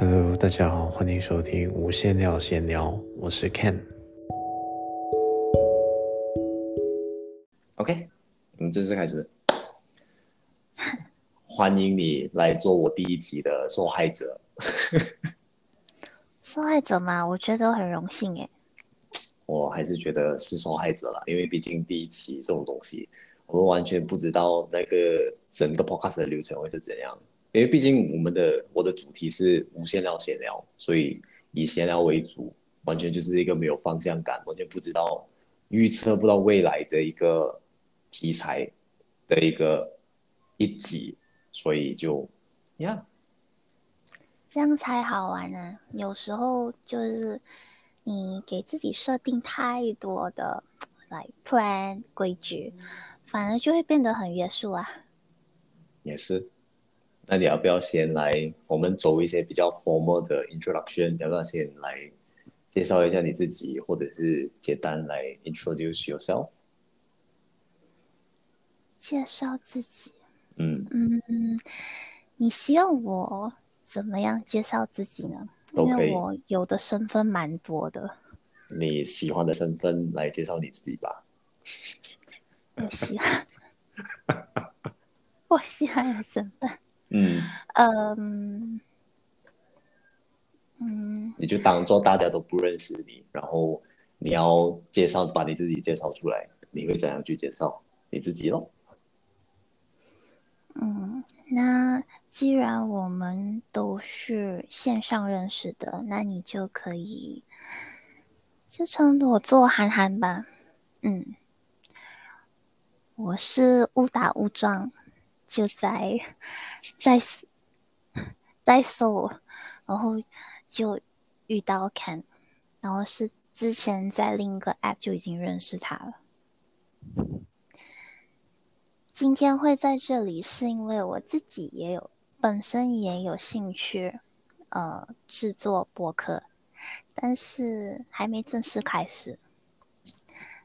Hello，大家好，欢迎收听无限聊闲聊，我是 Ken。OK，我们正式开始。欢迎你来做我第一集的受害者。受害者嘛？我觉得很荣幸诶。我还是觉得是受害者了，因为毕竟第一期这种东西，我们完全不知道那个整个 podcast 的流程会是怎样。因为毕竟我们的我的主题是无限聊闲聊，所以以闲聊为主，完全就是一个没有方向感，完全不知道预测不到未来的一个题材的一个一集，所以就呀，yeah. 这样才好玩呢、啊。有时候就是你给自己设定太多的来 plan 规矩，反而就会变得很约束啊。也是。那你要不要先来？我们走一些比较 formal 的 introduction，要不要先来介绍一下你自己，或者是简单来 introduce yourself？介绍自己。嗯嗯，你希望我怎么样介绍自己呢？因为我有的身份蛮多的。你喜欢的身份来介绍你自己吧。我喜欢。我喜欢的身份。嗯嗯嗯，你就当做大家都不认识你，然后你要介绍，把你自己介绍出来，你会怎样去介绍你自己咯？嗯，那既然我们都是线上认识的，那你就可以就称我做涵涵吧。嗯，我是误打误撞。就在在在搜，然后就遇到 Ken，然后是之前在另一个 App 就已经认识他了。今天会在这里，是因为我自己也有本身也有兴趣，呃，制作博客，但是还没正式开始。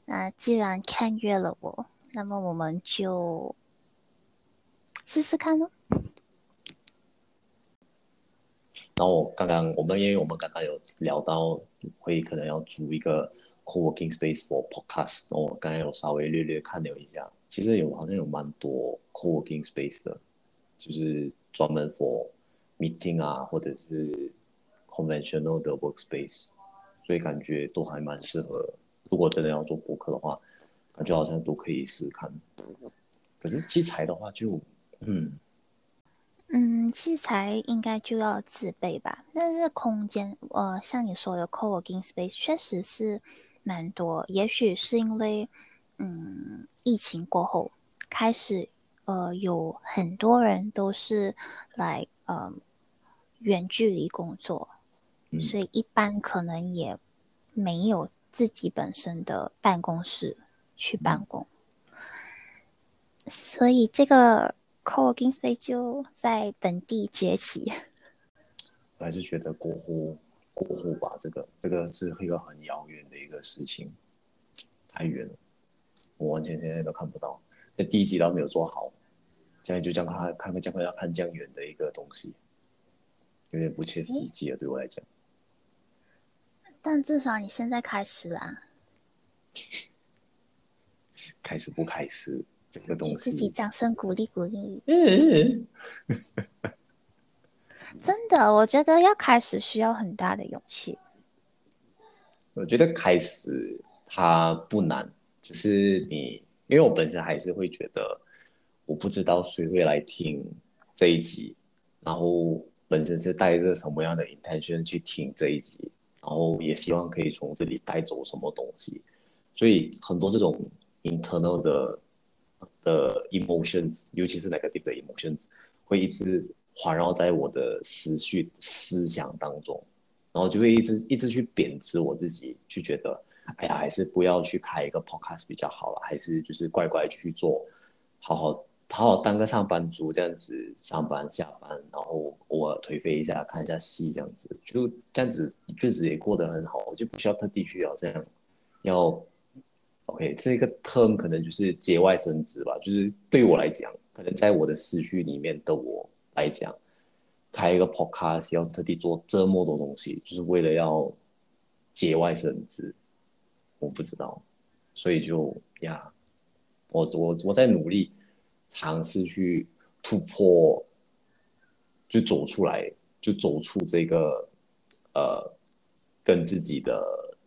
那既然看约了我，那么我们就。试试看喽。然后我刚刚我们因为我们刚刚有聊到会可能要租一个 co-working space for podcast，然后我刚刚有稍微略略看了一下，其实有好像有蛮多 co-working space 的，就是专门 for meeting 啊，或者是 conventional 的 workspace，所以感觉都还蛮适合。如果真的要做博客的话，感觉好像都可以试试看。可是器材的话就。嗯嗯，器材应该就要自备吧。但是空间，呃，像你说的 co-working space 确实是蛮多。也许是因为，嗯，疫情过后开始，呃，有很多人都是来呃远距离工作，嗯，所以一般可能也没有自己本身的办公室去办公，嗯，所以这个。Co-working space 就在本地崛起。我还是觉得过户过户吧，这个这个是一个很遥远的一个事情，太远了，我完全现在都看不到。那第一集都没有做好，现在就这样看看这样要看这样远的一个东西，有点不切实际了，对我来讲。但至少你现在开始啦，开始不开始？这个东西，自己掌声鼓励鼓励。嗯，真的，我觉得要开始需要很大的勇气。我觉得开始它不难，只是你，因为我本身还是会觉得，我不知道谁会来听这一集，然后本身是带着什么样的 intention 去听这一集，然后也希望可以从这里带走什么东西，所以很多这种 internal 的。的 emotions，尤其是 negative 的 emotions，会一直环绕在我的思绪、思想当中，然后就会一直一直去贬值我自己，去觉得，哎呀，还是不要去开一个 podcast 比较好了，还是就是乖乖去做，好好好好当个上班族这样子上班下班，然后偶尔颓废一下，看一下戏这样子，就这样子日子也过得很好，我就不需要特地去要这样要。OK，这个 term 可能就是节外生枝吧。就是对我来讲，可能在我的思绪里面的我来讲，开一个 podcast，要特地做这么多东西，就是为了要节外生枝。我不知道，所以就呀，我我我在努力尝试去突破，就走出来，就走出这个呃，跟自己的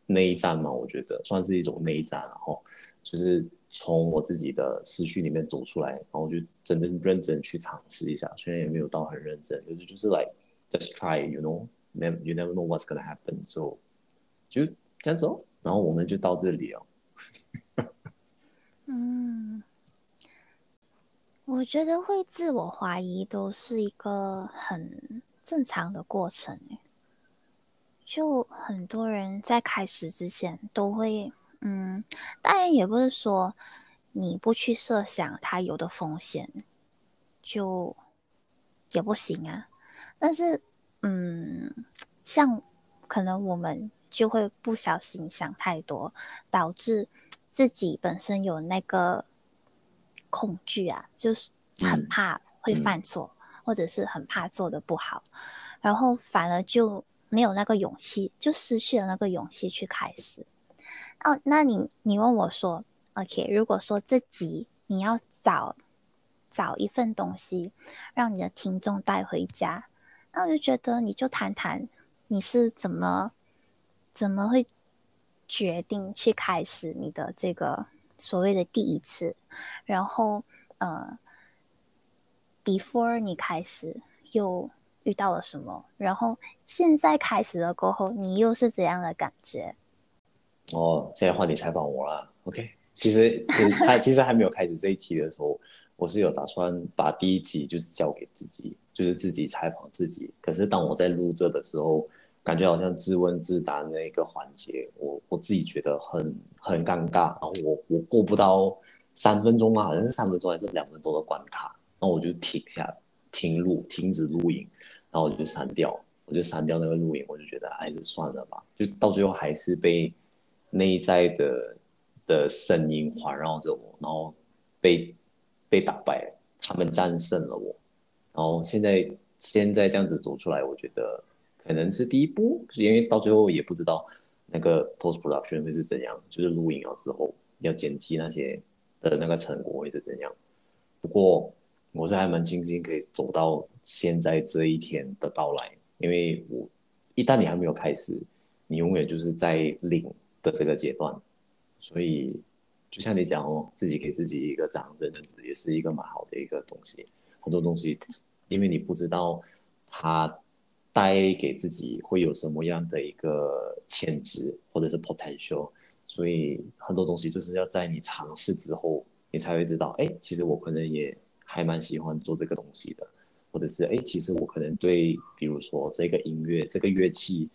内战嘛，我觉得算是一种内战，然后就是。从我自己的思绪里面走出来，然后就真正认真去尝试一下，虽然也没有到很认真，就是就是 like just try，you know，you never know what's gonna happen，so 就这样子哦，然后我们就到这里哦。嗯，我觉得会自我怀疑都是一个很正常的过程诶，就很多人在开始之前都会。嗯，当然也不是说你不去设想它有的风险就也不行啊。但是，嗯，像可能我们就会不小心想太多，导致自己本身有那个恐惧啊，就是很怕会犯错，或者是很怕做的不好，然后反而就没有那个勇气，就失去了那个勇气去开始。哦，那你你问我说，OK，如果说这集你要找找一份东西，让你的听众带回家，那我就觉得你就谈谈你是怎么怎么会决定去开始你的这个所谓的第一次，然后呃，before 你开始又遇到了什么，然后现在开始了过后，你又是怎样的感觉？哦，现在换你采访我了，OK？其实，其实还其实还没有开始这一期的时候，我是有打算把第一集就是交给自己，就是自己采访自己。可是当我在录这的时候，感觉好像自问自答那一个环节，我我自己觉得很很尴尬，然后我我过不到三分钟啊，好像是三分钟还是两分钟的关卡，然后我就停下，停录，停止录影，然后我就删掉，我就删掉那个录影，我就觉得还是算了吧，就到最后还是被。内在的的声音环绕着我，然后被被打败，他们战胜了我，然后现在现在这样子走出来，我觉得可能是第一步，因为到最后也不知道那个 post production 会是怎样，就是录影了之后要剪辑那些的那个成果会是怎样。不过我是还蛮庆幸可以走到现在这一天的到来，因为我一旦你还没有开始，你永远就是在零。的这个阶段，所以就像你讲哦，自己给自己一个掌声的字，也是一个蛮好的一个东西。很多东西，因为你不知道它带给自己会有什么样的一个潜质或者是 potential，所以很多东西就是要在你尝试之后，你才会知道，哎，其实我可能也还蛮喜欢做这个东西的，或者是哎，其实我可能对，比如说这个音乐，这个乐器。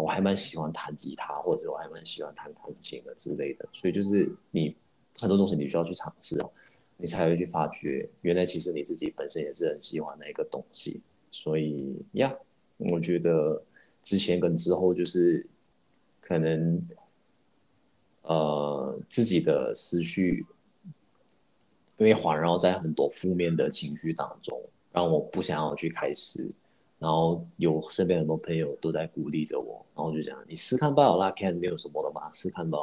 我还蛮喜欢弹吉他，或者我还蛮喜欢弹钢琴的之类的，所以就是你很多东西你需要去尝试哦，你才会去发觉，原来其实你自己本身也是很喜欢的一个东西。所以呀，我觉得之前跟之后就是可能呃自己的思绪，因为环绕在很多负面的情绪当中，让我不想要去开始。然后有身边很多朋友都在鼓励着我，然后就讲你试看吧，那 can 没有什么的嘛，试看吧，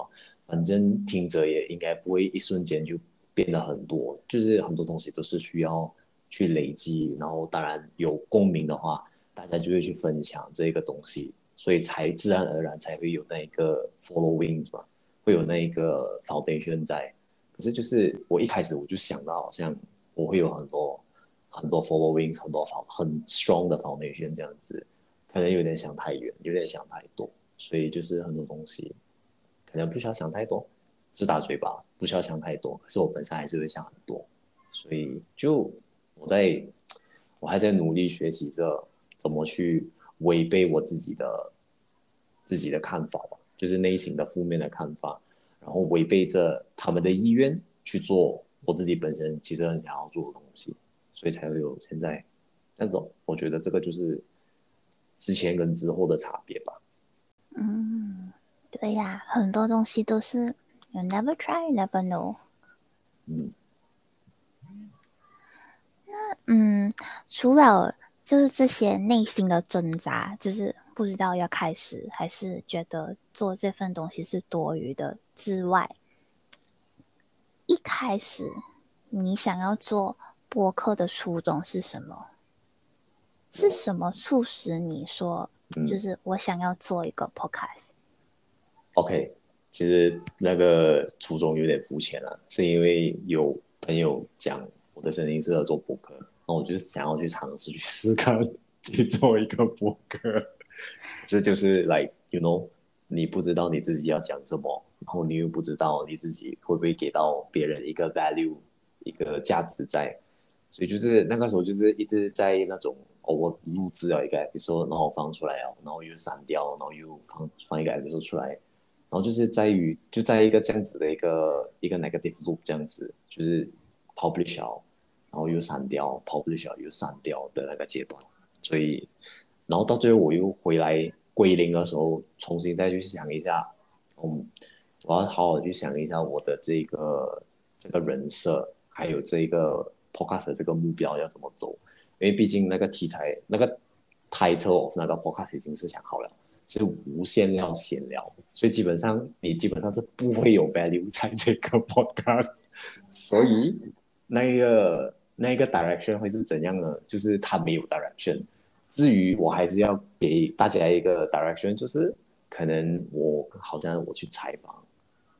反正听着也应该不会一瞬间就变得很多，就是很多东西都是需要去累积，然后当然有共鸣的话，大家就会去分享这个东西，所以才自然而然才会有那一个 following 吧，会有那一个 foundation 在。可是就是我一开始我就想到好像我会有很多。很多 following，很多很 strong 的 foundation 这样子，可能有点想太远，有点想太多，所以就是很多东西可能不需要想太多，自打嘴巴不需要想太多。可是我本身还是会想很多，所以就我在，我还在努力学习着怎么去违背我自己的自己的看法吧，就是内心的负面的看法，然后违背着他们的意愿去做我自己本身其实很想要做的东西。所以才会有现在那种，我觉得这个就是之前跟之后的差别吧。嗯，对呀，很多东西都是 you never try, never know。嗯。那嗯，除了就是这些内心的挣扎，就是不知道要开始还是觉得做这份东西是多余的之外，一开始你想要做播客的初衷是什么？是什么促使你说，就是我想要做一个 podcast？OK，、嗯、其实那个初衷有点肤浅了，是因为有朋友讲我的声音适合做播客。那我就想要去尝试去试看 去做一个播客，这就是 like you know，你不知道你自己要讲什么，然后你又不知道你自己会不会给到别人一个 value，一个价值在，所以就是那个时候就是一直在那种哦，我录制了一个 episode，然后放出来哦，然后又删掉，然后又放放一个 episode 出来，然后就是在于就在一个这样子的一个一个 negative loop 这样子，就是 publish 然后又删掉，publish 又删掉的那个阶段，所以，然后到最后我又回来归零的时候，重新再去想一下，嗯，我要好好去想一下我的这个这个人设，还有这个 podcast 这个目标要怎么走，因为毕竟那个题材那个 title of 那个 podcast 已经是想好了，是无限量闲聊，所以基本上你基本上是不会有 value 在这个 podcast，所以那个。那个 direction 会是怎样呢？就是他没有 direction。至于我还是要给大家一个 direction，就是可能我好像我去采访，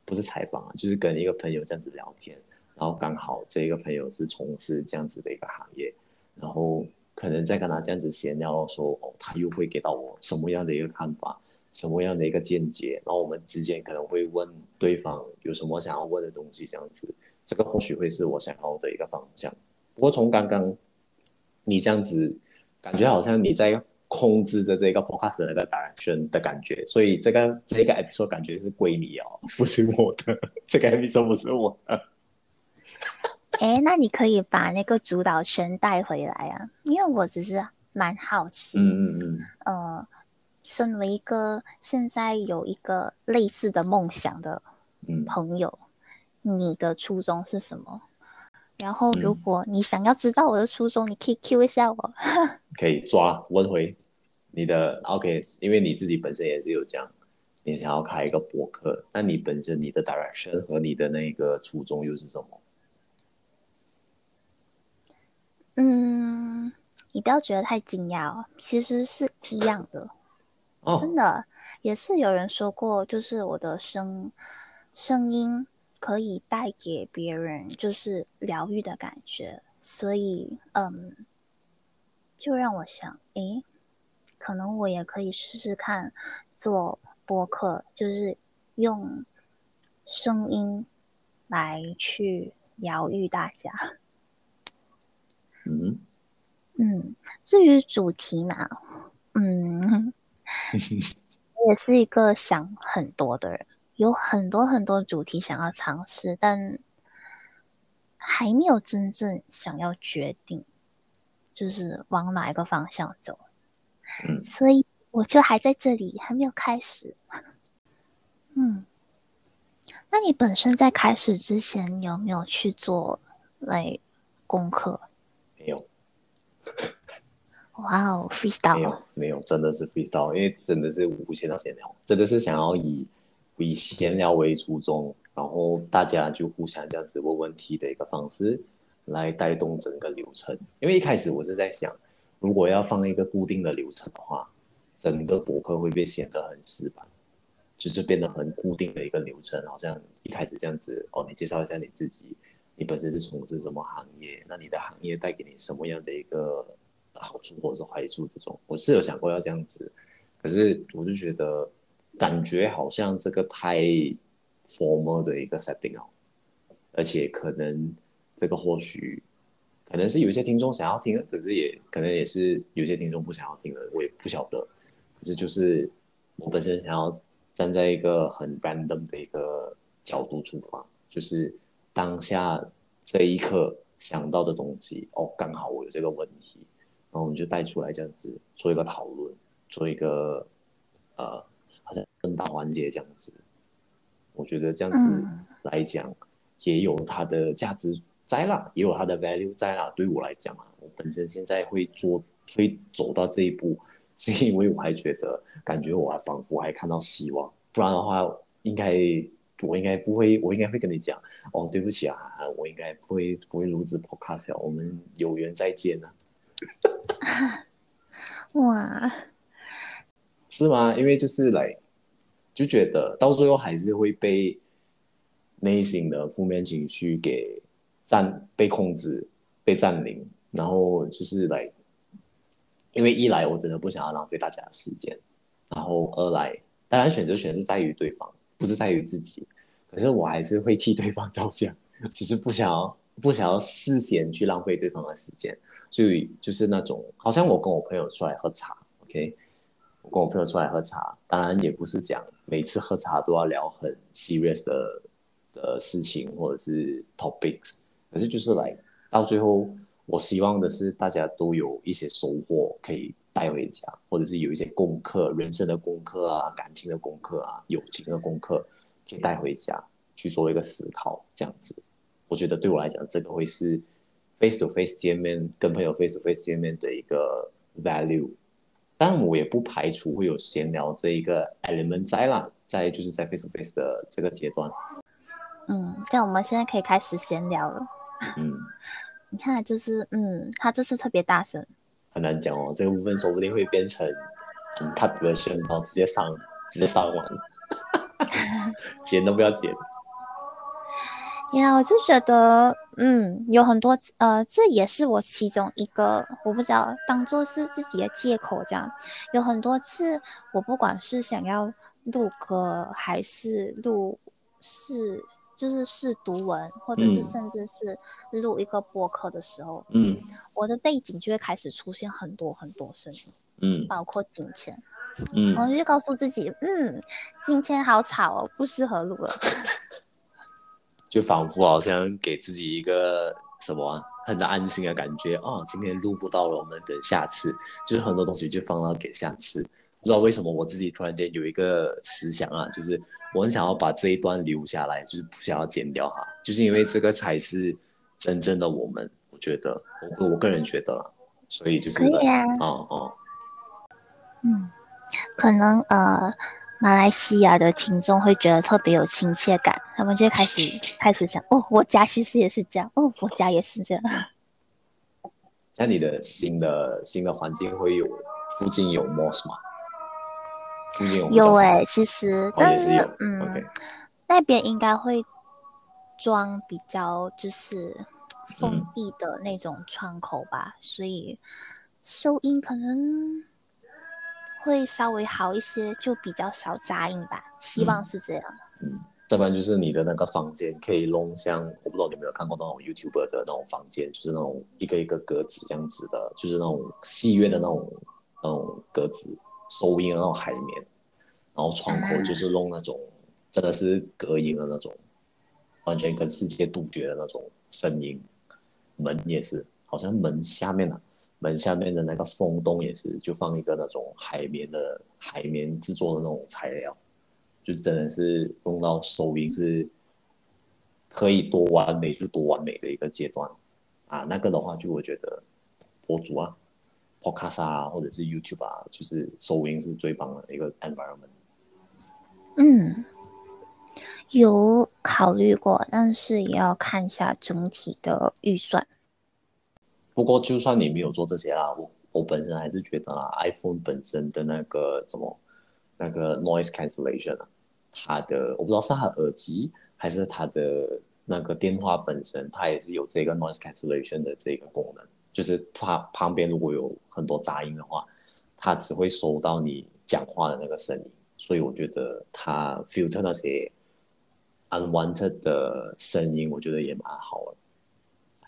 不是采访啊，就是跟一个朋友这样子聊天，然后刚好这个朋友是从事这样子的一个行业，然后可能再跟他这样子闲聊说，哦，他又会给到我什么样的一个看法，什么样的一个见解，然后我们之间可能会问对方有什么想要问的东西，这样子，这个或许会是我想要的一个方向。不过从刚刚你这样子，感觉好像你在控制着这个 podcast 的那个 direction 的感觉，所以这个这个 episode 感觉是归你哦，不是我的，这个 episode 不是我的。哎，那你可以把那个主导权带回来啊，因为我只是蛮好奇，嗯嗯嗯，呃，身为一个现在有一个类似的梦想的朋友，嗯、你的初衷是什么？然后，如果你想要知道我的初衷，嗯、你可以 Q 一下我。可以抓问回你的 OK，因为你自己本身也是有讲，你想要开一个博客，那你本身你的 direction 和你的那个初衷又是什么？嗯，你不要觉得太惊讶哦，其实是一样的。哦，真的也是有人说过，就是我的声声音。可以带给别人就是疗愈的感觉，所以嗯，就让我想，诶，可能我也可以试试看做播客，就是用声音来去疗愈大家。嗯嗯，至于主题嘛，嗯，我也是一个想很多的人。有很多很多主题想要尝试，但还没有真正想要决定，就是往哪一个方向走。嗯，所以我就还在这里，还没有开始。嗯，那你本身在开始之前，你有没有去做来功课？没有。哇哦，freestyle！没有，没有，真的是 freestyle，因为真的是无限的闲聊，真的是想要以。以闲聊为初衷，然后大家就互相这样子问问题的一个方式，来带动整个流程。因为一开始我是在想，如果要放一个固定的流程的话，整个博客会不会显得很死板，就是变得很固定的一个流程，好像一开始这样子哦，你介绍一下你自己，你本身是从事什么行业，那你的行业带给你什么样的一个好处或者是坏处？这种我是有想过要这样子，可是我就觉得。感觉好像这个太 formal 的一个 setting 哦，而且可能这个或许可能是有些听众想要听的，可是也可能也是有些听众不想要听的，我也不晓得。可是就是我本身想要站在一个很 random 的一个角度出发，就是当下这一刻想到的东西，哦，刚好我有这个问题，然后我们就带出来这样子做一个讨论，做一个呃。好像更大环节这样子，我觉得这样子来讲，也有它的价值在啦，也有它的 value 在啦。对我来讲啊，我本身现在会做会走到这一步，是因为我还觉得，感觉我还仿佛还看到希望。不然的话，应该我应该不会，我应该会跟你讲，哦，对不起啊，我应该不会不会录制 podcast，我们有缘再见呢、啊。哇，是吗？因为就是来，就觉得到最后还是会被内心的负面情绪给占、被控制、被占领，然后就是来，因为一来我真的不想要浪费大家的时间，然后二来。当然，选择权是在于对方，不是在于自己。可是我还是会替对方着想，只是不想要不想要事先去浪费对方的时间。所以就是那种，好像我跟我朋友出来喝茶，OK，跟我朋友出来喝茶，当然也不是讲每次喝茶都要聊很 serious 的的事情或者是 topics，可是就是来到最后，我希望的是大家都有一些收获可以。带回家，或者是有一些功课，人生的功课啊，感情的功课啊，友情的功课，可以带回家去做一个思考，这样子，我觉得对我来讲，这个会是 face to face 见面，跟朋友 face to face 见面的一个 value。但我也不排除会有闲聊这一个 element 在啦，在就是在 face to face 的这个阶段。嗯，那我们现在可以开始闲聊了。嗯，你看，就是嗯，他这次特别大声。很难讲哦，这个部分说不定会变成 cut version，然后直接上，直接上完，剪都不要剪。呀，我就觉得，嗯，有很多，呃，这也是我其中一个，我不知道当做是自己的借口这样。有很多次，我不管是想要录歌，还是录是。就是试读文，或者是甚至是录一个播客的时候，嗯，我的背景就会开始出现很多很多声音，嗯，包括今天，嗯，我就告诉自己，嗯，今天好吵哦，不适合录了，就仿佛好像给自己一个什么很安心的感觉哦，今天录不到了，我们等下次，就是很多东西就放到给下次。不知道为什么我自己突然间有一个思想啊，就是我很想要把这一段留下来，就是不想要剪掉哈，就是因为这个才是真正的我们，我觉得我我个人觉得啦，所以就是可以啊，哦哦，嗯，可能呃马来西亚的听众会觉得特别有亲切感，他们就开始开始想，哦，我家其实也是这样，哦，我家也是这样。那你的新的新的环境会有附近有 mosque 吗？有哎、欸，其实，但是，是嗯，okay. 那边应该会装比较就是封闭的那种窗口吧，嗯，所以收音可能会稍微好一些，就比较少杂音吧，希望是这样。嗯，要不然就是你的那个房间可以弄像，我不知道你有没有看过那种 YouTuber 的那种房间，就是那种一个一个格子这样子的，就是那种戏院的那种那种格子。收音的那种海绵，然后窗口就是弄那种真的是隔音的那种，完全跟世界杜绝的那种声音。门也是，好像门下面啊，门下面的那个风洞也是，就放一个那种海绵的海绵制作的那种材料，就真的是用到收音是可以多完美就多完美的一个阶段啊。那个的话，就我觉得博主啊。Podcast 啊，或者是 YouTube 啊，就是收音是最棒的一个 environment。嗯，有考虑过，但是也要看一下整体的预算。不过，就算你没有做这些啊，我我本身还是觉得啊，iPhone 本身的那个什么那个 noise cancellation 啊，它的我不知道是它的耳机还是它的那个电话本身，它也是有这个 noise cancellation 的这个功能。就是它旁边如果有很多杂音的话，它只会收到你讲话的那个声音，所以我觉得它 filter 那些 unwanted 的声音，我觉得也蛮好的。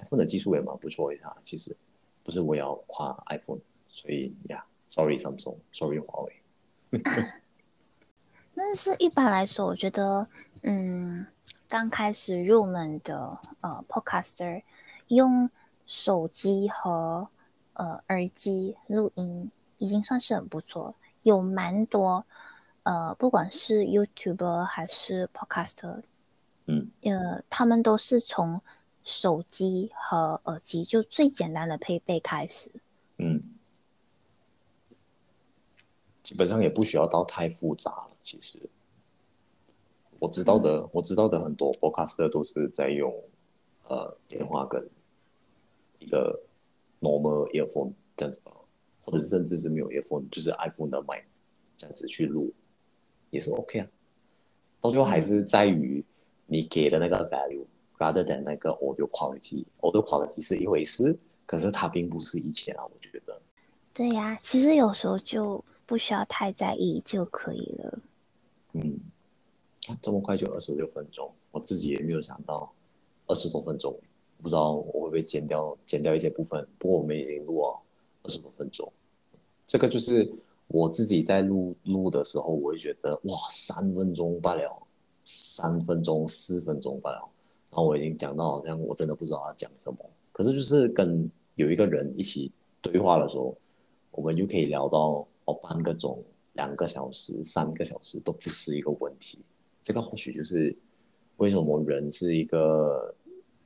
iPhone 的技术也蛮不错的，其实不是我要夸 iPhone，所以呀，yeah，sorry Samsung，sorry 华为。但是一般来说，我觉得，嗯，刚开始入门的呃 podcaster 用。手机和呃耳机录音已经算是很不错，有蛮多呃，不管是 YouTuber 还是 Podcaster，嗯，呃，他们都是从手机和耳机就最简单的配备开始，嗯，基本上也不需要到太复杂了。其实我知道的，嗯、我知道的很多 podcaster 都是在用呃电话跟一个 normal earphone 这样子吧，或者甚至是没有 earphone，就是 iPhone 的麦这样子去录，也是 OK 啊。到最后还是在于你给的那个 value，rather than 那个 audio quality。audio quality 是一回事，可是它并不是一切啊，我觉得。对呀、啊，其实有时候就不需要太在意就可以了。嗯，这么快就二十六分钟，我自己也没有想到二十多分钟，不知道我会不会剪掉剪掉一些部分。不过我们已经录了二十多分钟，这个就是。我自己在录录的时候，我会觉得哇，三分钟罢了，三分钟、四分钟罢了。然后我已经讲到好像我真的不知道要讲什么。可是就是跟有一个人一起对话的时候，我们就可以聊到哦，半个钟、两个小时、三个小时都不是一个问题。这个或许就是为什么人是一个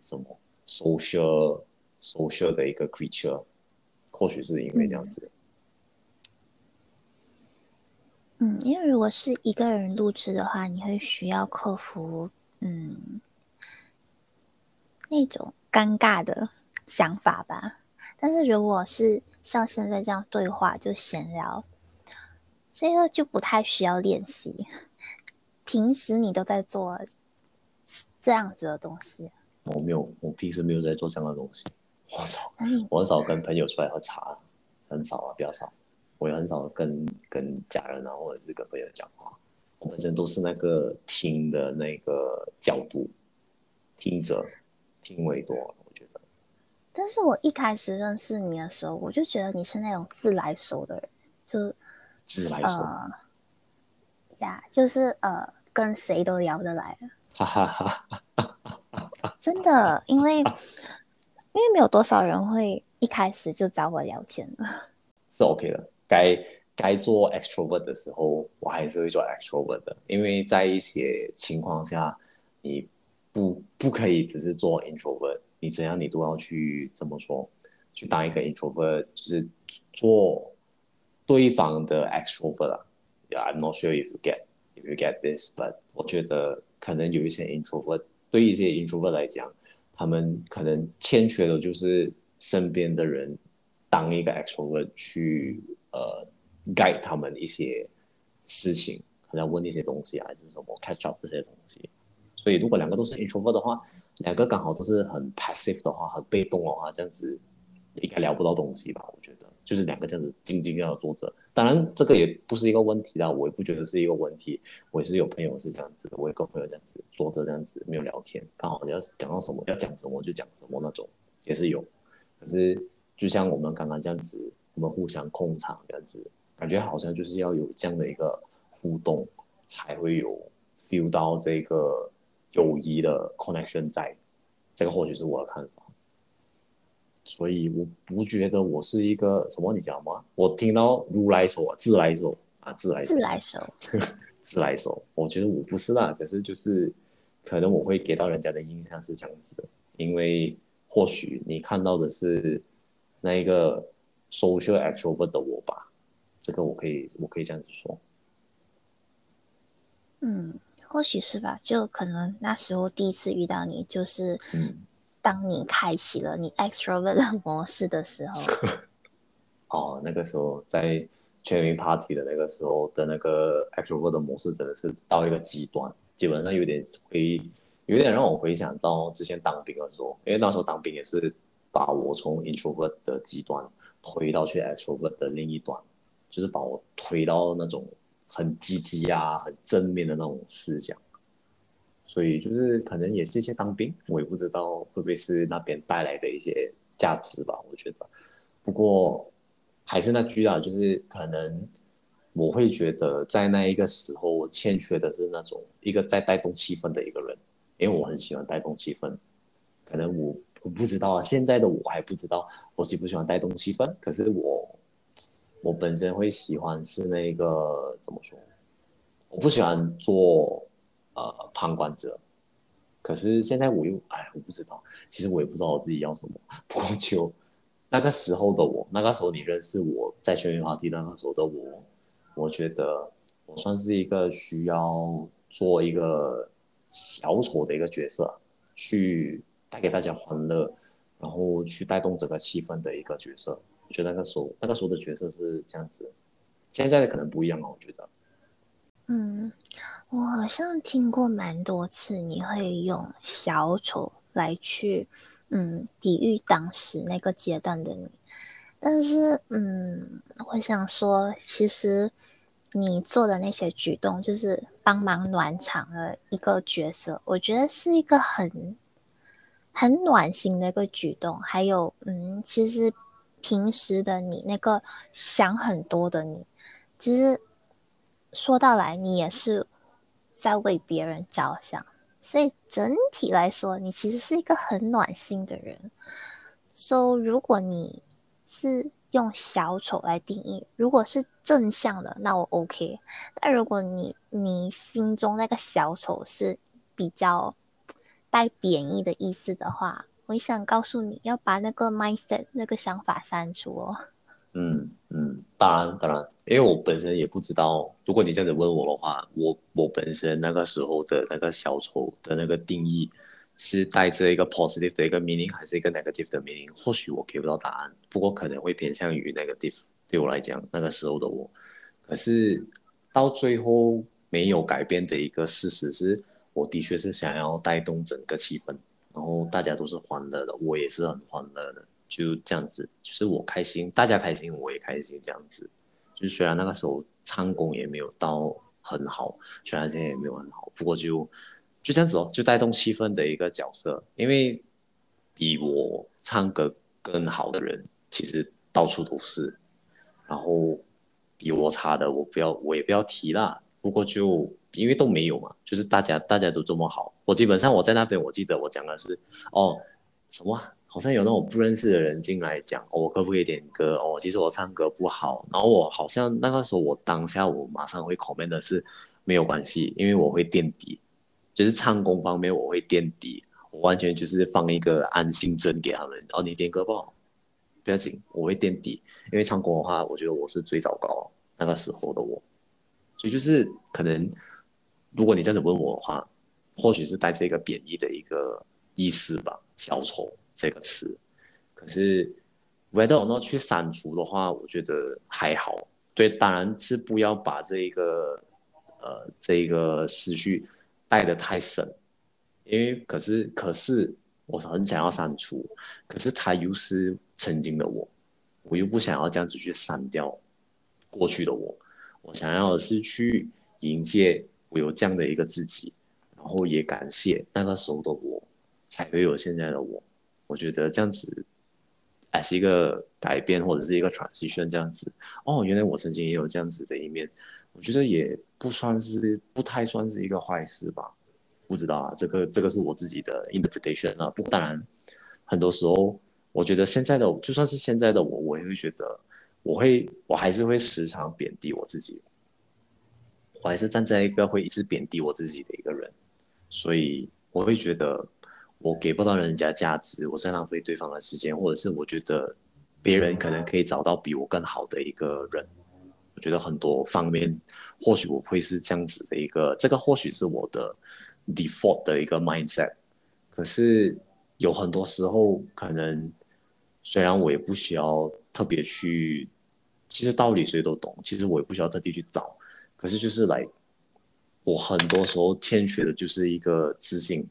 什么 social social 的一个 creature，或许是因为这样子。嗯嗯，因为如果是一个人录制的话，你会需要克服嗯那种尴尬的想法吧。但是如果是像现在这样对话就闲聊，这个就不太需要练习。平时你都在做这样子的东西？我没有，我平时没有在做这样的东西。我很少跟朋友出来喝茶，很少啊，比较少。我也很少跟跟家人啊，或者是跟朋友讲话。我本身都是那个听的那个角度，听者听为多，我觉得。但是我一开始认识你的时候，我就觉得你是那种自来熟的人，就自来熟。呀、呃，就是呃，跟谁都聊得来。哈哈哈！真的，因为因为没有多少人会一开始就找我聊天了。是 OK 的。该该做 extrovert 的时候，我还是会做 extrovert 的，因为在一些情况下，你不不可以只是做 introvert，你怎样你都要去怎么说，去当一个 introvert，就是做对方的 extrovert。Yeah，I'm not sure if you get if you get this，but 我觉得可能有一些 introvert，对一些 introvert 来讲，他们可能欠缺的就是身边的人当一个 extrovert 去。呃，guide 他们一些事情，好像问一些东西，还是什么 catch up 这些东西。所以如果两个都是 introvert 的话，两个刚好都是很 passive 的话，很被动的话，这样子应该聊不到东西吧？我觉得，就是两个这样子静静要坐着。当然，这个也不是一个问题啦，我也不觉得是一个问题。我也是有朋友是这样子的，我也跟朋友这样子坐着这样子没有聊天，刚好要讲到什么要讲什么就讲什么那种，也是有。可是就像我们刚刚这样子。我们互相控场这样子，感觉好像就是要有这样的一个互动，才会有 feel 到这个友谊的 connection 在。这个或许是我的看法，所以我不觉得我是一个什么，你知道吗？我听到如来熟啊，自来熟啊，自来熟，自来熟，自来熟。我觉得我不是啦，可是就是可能我会给到人家的印象是这样子的，因为或许你看到的是那一个。social extrovert 的我吧，这个我可以，我可以这样子说。嗯，或许是吧，就可能那时候第一次遇到你，就是当你开启了你 extrovert 模式的时候。哦，那个时候在全民 party 的那个时候的那个 extrovert 的模式真的是到一个极端，基本上有点会有点让我回想到之前当兵的时候，因为那时候当兵也是把我从 introvert 的极端。推到去 extrovert 的另一端，就是把我推到那种很积极啊、很正面的那种思想。所以就是可能也是一些当兵，我也不知道会不会是那边带来的一些价值吧。我觉得，不过还是那句啊，就是可能我会觉得在那一个时候，我欠缺的是那种一个在带动气氛的一个人，因为我很喜欢带动气氛。可能我。我不知道啊，现在的我还不知道我喜不喜欢带动气氛。可是我，我本身会喜欢是那个怎么说？我不喜欢做呃旁观者。可是现在我又哎，我不知道。其实我也不知道我自己要什么。不过就那个时候的我，那个时候你认识我在全员滑梯那个时候的我，我觉得我算是一个需要做一个小丑的一个角色，去带给大家欢乐，然后去带动整个气氛的一个角色。觉得那个时候那个时候的角色是这样子，现在的可能不一样了。我觉得，嗯，我好像听过蛮多次，你会用小丑来去，嗯，抵御当时那个阶段的你。但是，嗯，我想说，其实你做的那些举动，就是帮忙暖场的一个角色，我觉得是一个很很暖心的一个举动。还有，嗯，其实平时的你，那个想很多的你，其实说到来，你也是在为别人着想。所以整体来说，你其实是一个很暖心的人。So，如果你是用小丑来定义，如果是正向的，那我 OK。但如果你你心中那个小丑是比较带贬义的意思的话，我想告诉你要把那个 mindset 那个想法删除哦。嗯嗯，当然当然，因为我本身也不知道，如果你这样子问我的话，我我本身那个时候的那个小丑的那个定义。是带着一个 positive 的一个 meaning，还是一个 negative 的 meaning？或许我给不到答案，不过可能会偏向于 negative。对我来讲，那个时候的我，可是到最后没有改变的一个事实是，我的确是想要带动整个气氛，然后大家都是欢乐的，我也是很欢乐的，就这样子，就是我开心，大家开心，我也开心，这样子。就虽然那个时候唱功也没有到很好，虽然现在也没有很好，不过就。就这样子哦，就带动气氛的一个角色。因为比我唱歌更好的人，其实到处都是。然后比我差的，我不要，我也不要提啦。不过就因为都没有嘛，就是大家大家都这么好。我基本上我在那边，我记得我讲的是哦，什么？好像有那种不认识的人进来讲，我可不可以点歌？哦，其实我唱歌不好。然后我好像那个时候，我当下我马上会 comment 的是没有关系，因为我会垫底。就是唱功方面，我会垫底，我完全就是放一个安心针给他们。哦，你点歌不好，不要紧，我会垫底。因为唱功的话，我觉得我是最糟糕那个时候的我。所以就是可能，如果你这样子问我的话，或许是带这个贬义的一个意思吧，“小丑”这个词。可是，whether or not 去删除的话，我觉得还好。对，当然是不要把这一个呃这一个思绪。带得太深，因为可是可是我很想要删除，可是他又是曾经的我，我又不想要这样子去删掉过去的我，我想要的是去迎接我有这样的一个自己，然后也感谢那个时候的我，才会有现在的我。我觉得这样子还是一个改变或者是一个 transition 这样子。哦，原来我曾经也有这样子的一面。我觉得也不算是，不太算是一个坏事吧，不知道啊，这个这个是我自己的 interpretation 啊。不过当然，很多时候我觉得现在的，就算是现在的我，我也会觉得，我会，我还是会时常贬低我自己，我还是站在一个会一直贬低我自己的一个人，所以我会觉得我给不到人家价值，我在浪费对方的时间，或者是我觉得别人可能可以找到比我更好的一个人。我觉得很多方面，或许我会是这样子的一个，这个或许是我的 default 的一个 mindset。可是有很多时候，可能虽然我也不需要特别去，其实道理谁都懂，其实我也不需要特地去找。可是就是来，我很多时候欠缺的就是一个自信，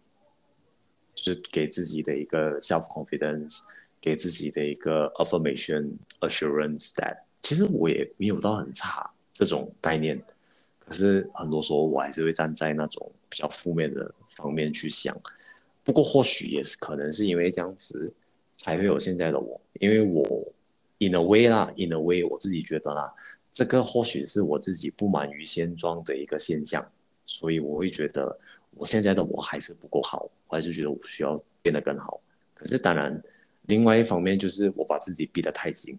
就是给自己的一个 self confidence，给自己的一个 affirmation assurance that。其实我也没有到很差这种概念，可是很多时候我还是会站在那种比较负面的方面去想。不过或许也是可能是因为这样子，才会有现在的我。因为我 in a way 啦，in a way 我自己觉得啦，这个或许是我自己不满于现状的一个现象，所以我会觉得我现在的我还是不够好，我还是觉得我需要变得更好。可是当然，另外一方面就是我把自己逼得太紧。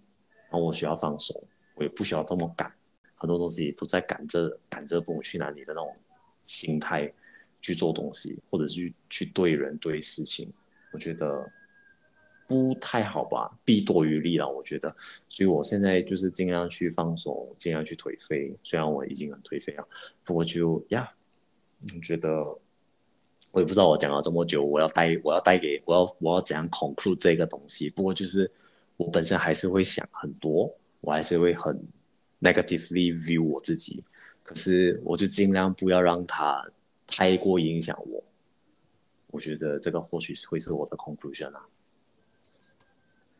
然后我需要放松，我也不需要这么赶，很多东西都在赶着赶着不去哪里的那种心态去做东西，或者是去对人对事情，我觉得不太好吧，弊多于利了，我觉得。所以我现在就是尽量去放松，尽量去颓废。虽然我已经很颓废了，不过就呀，我觉得我也不知道我讲了这么久，我要带我要带给我要我要怎样 conclude 这个东西。不过就是我本身还是会想很多，我还是会很 negatively view 我自己。可是我就尽量不要让它太过影响我。我觉得这个或许会是我的 conclusion 啊。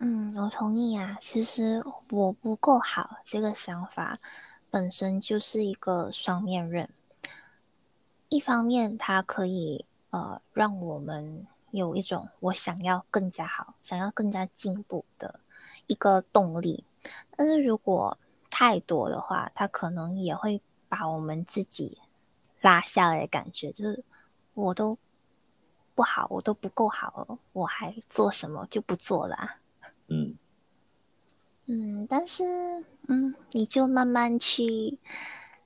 嗯，我同意啊。其实我不够好这个想法本身就是一个双面刃。一方面，它可以呃让我们有一种我想要更加好、想要更加进步的一个动力。但是如果太多的话，它可能也会把我们自己拉下来的感觉，就是我都不好，我都不够好了，我还做什么就不做了。嗯嗯，但是嗯，你就慢慢去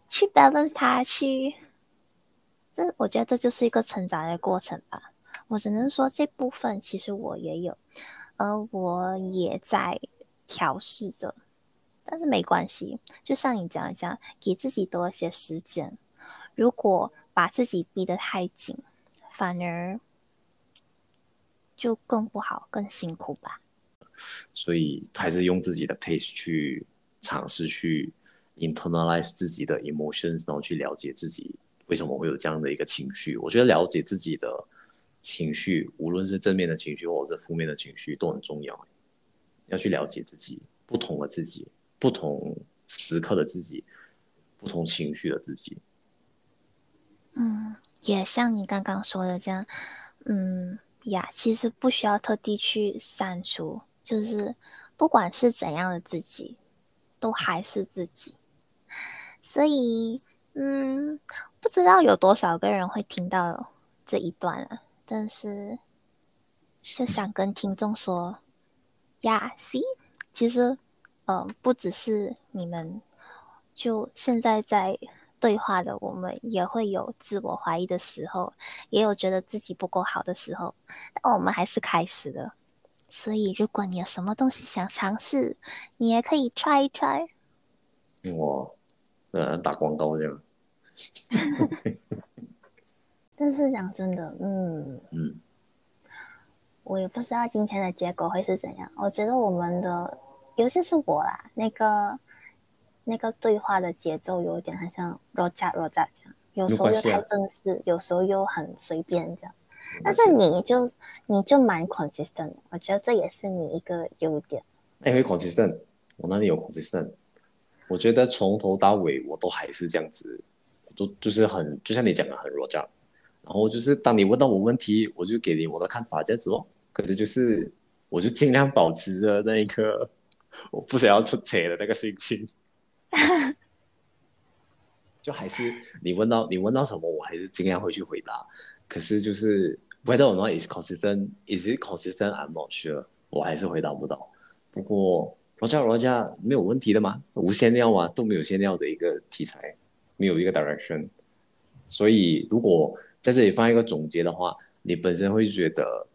去 balance 它，去这我觉得这就是一个成长的过程吧。我只能说这部分其实我也有，而我也在调试着，但是没关系。就像你讲一讲，给自己多一些时间。如果把自己逼得太紧，反而就更不好，更辛苦吧。所以还是用自己的 pace 去尝试去 internalize 自己的 emotions，然后去了解自己为什么会有这样的一个情绪。我觉得了解自己的情绪，无论是正面的情绪或者是负面的情绪，都很重要。要去了解自己，不同的自己，不同时刻的自己，不同情绪的自己。嗯，也像你刚刚说的这样，嗯呀，其实不需要特地去删除。就是不管是怎样的自己，都还是自己。所以，嗯，不知道有多少个人会听到这一段了，但是就想跟听众说，呀，C，其实，嗯、不只是你们，就现在在对话的我们，也会有自我怀疑的时候，也有觉得自己不够好的时候，但我们还是开始了。所以，如果你有什么东西想尝试，你也可以 try 一 try。我，呃，打广告这样。但是讲真的，嗯嗯，我也不知道今天的结果会是怎样。我觉得我们的，尤其是我啦，那个那个对话的节奏有点很像 Rojak Rojak 这样，有时候又太正式，有时候又很随便这样。但是你就你就蛮 consistent，我觉得这也是你一个优点。哎，会 consistent，我那里有 consistent？我觉得从头到尾我都还是这样子，都就是很就像你讲的很弱这样。然后就是当你问到我问题，我就给你我的看法这样子哦。可是就是我就尽量保持着那一个我不想要出错的那个心情。就还是你问到你问到什么，我还是尽量会去回答。可是就是 whether or not is consistent, is it consistent? I'm not sure。我还是回答不到。不过罗家罗家没有问题的嘛，无限量啊，都没有限量的一个题材，没有一个 direction。所以如果在这里放一个总结的话，你本身会觉得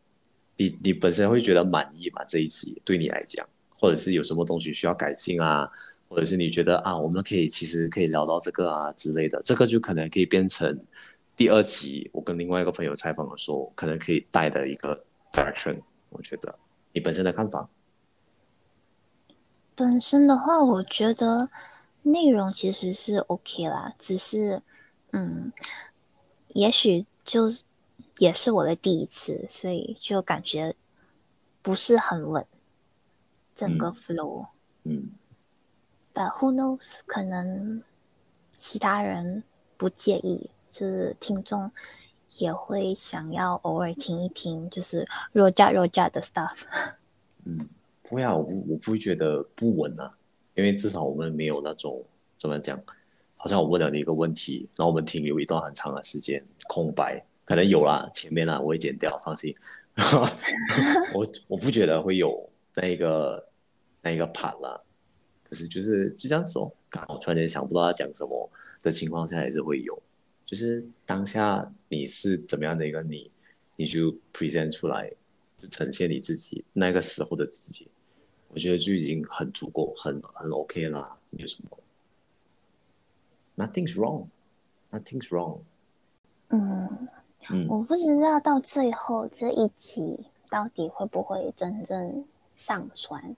你你本身会觉得满意吗？这一集对你来讲，或者是有什么东西需要改进啊？或者是你觉得啊，我们可以其实可以聊到这个啊之类的，这个就可能可以变成。第二集，我跟另外一个朋友采访的时候，可能可以带的一个 direction，我觉得你本身的看法。本身的话，我觉得内容其实是 OK 啦，只是，嗯，也许就也是我的第一次，所以就感觉不是很稳，整个 flow。嗯。But who knows？可能其他人不介意。就是听众也会想要偶尔听一听，就是 Rojak Rojak 的 stuff。嗯，不会啊，我不我不会觉得不稳啊，因为至少我们没有那种怎么讲，好像我问了你一个问题，然后我们停留一段很长的时间空白，可能有啦，前面啦我会剪掉，放心。我我不觉得会有那一个那一个 part 啦，可是就是就这样子哦，刚好突然间想不到要讲什么的情况下，还是会有。就是当下你是怎么样的一个你，你就 present 出来，就呈现你自己那个时候的自己，我觉得就已经很足够，很很 OK 啦。没有什么，Nothing's wrong，Nothing's wrong。嗯嗯，我不知道到最后这一集到底会不会真正上传，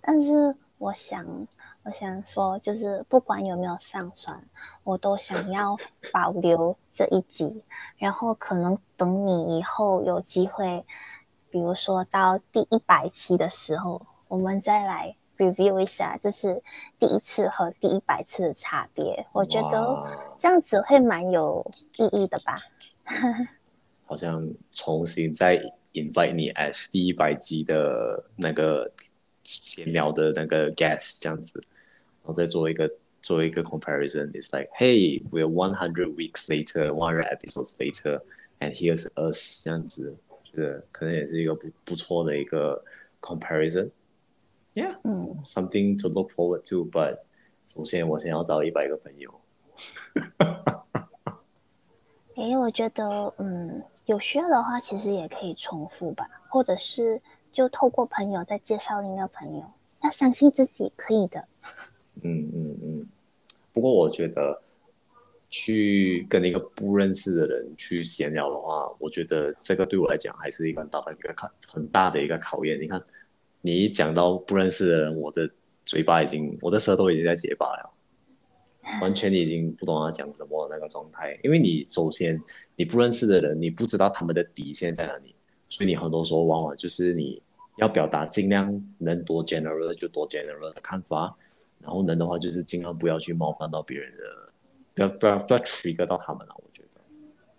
但是我想。我想说，就是不管有没有上传，我都想要保留这一集，然后可能等你以后有机会，比如说到第一百期的时候，我们再来 review 一下，就是第一次和第一百次的差别。我觉得这样子会蛮有意义的吧。好像重新再 invite 你 as 第一百集的那个闲聊的那个 guest 这样子。然后再做一个做一个 comparison，it's like hey we're one hundred weeks later，one hundred episodes later，and here's us 这样子，觉得可能也是一个不不错的一个 comparison，yeah，嗯，something to look forward to，but 首先我想要找一百个朋友。哎，我觉得嗯有需要的话，其实也可以重复吧，或者是就透过朋友再介绍另一个朋友，要相信自己可以的。 嗯嗯嗯，不过我觉得去跟一个不认识的人去闲聊的话，我觉得这个对我来讲还是一个很大的一个考很大的一个考验。你看，你一讲到不认识的人，我的嘴巴已经，我的舌头已经在结巴了，完全已经不懂他讲什么那个状态。因为你首先你不认识的人，你不知道他们的底线在哪里，所以你很多时候往往就是你要表达尽量能多 general 就多 general 的看法。然后能的话，就是尽量不要去冒犯到别人的，不要不要不要 trigger 到他们了。我觉得，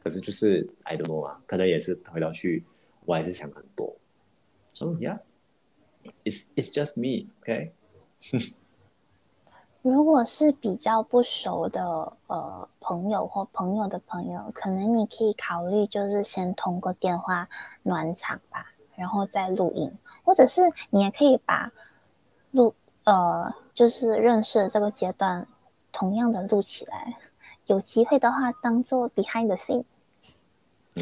可是就是 I don't know 啊，可能也是回到去，我还是想很多。So yeah，it's it's just me，OK？如果是比较不熟的呃朋友或朋友的朋友，可能你可以考虑就是先通过电话暖场吧，然后再录音，或者是你也可以把录呃。就是认识这个阶段，同样的录起来，有机会的话当做 behind the scene。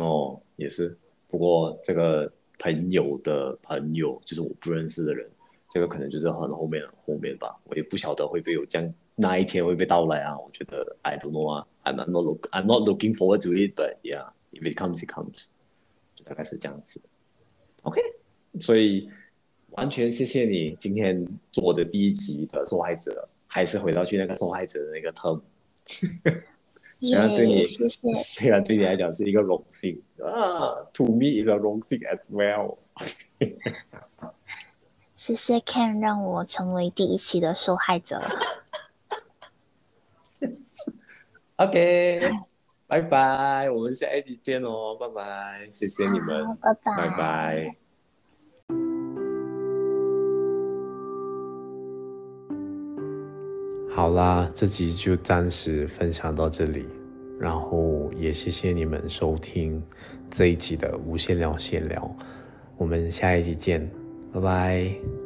哦，也是。不过这个朋友的朋友，就是我不认识的人，这个可能就是很后面后面吧。我也不晓得会不会有这样那一天会不会到来啊？我觉得 I don't know 啊，I'm not look I'm not looking forward to it，but yeah，if it comes it comes，就大概是这样子。OK，所以。完全谢谢你今天做的第一集的受害者，还是回到去那个受害者的那个 term。虽然对你，yeah, 谢谢 虽然对你来讲是一个荣幸啊，To me is a 荣幸 as well。谢谢 Ken 让我成为第一期的受害者。OK，拜拜，我们下一集见哦，拜拜，谢谢你们，拜拜，拜拜。好啦，这集就暂时分享到这里，然后也谢谢你们收听这一集的无限聊闲聊，我们下一集见，拜拜。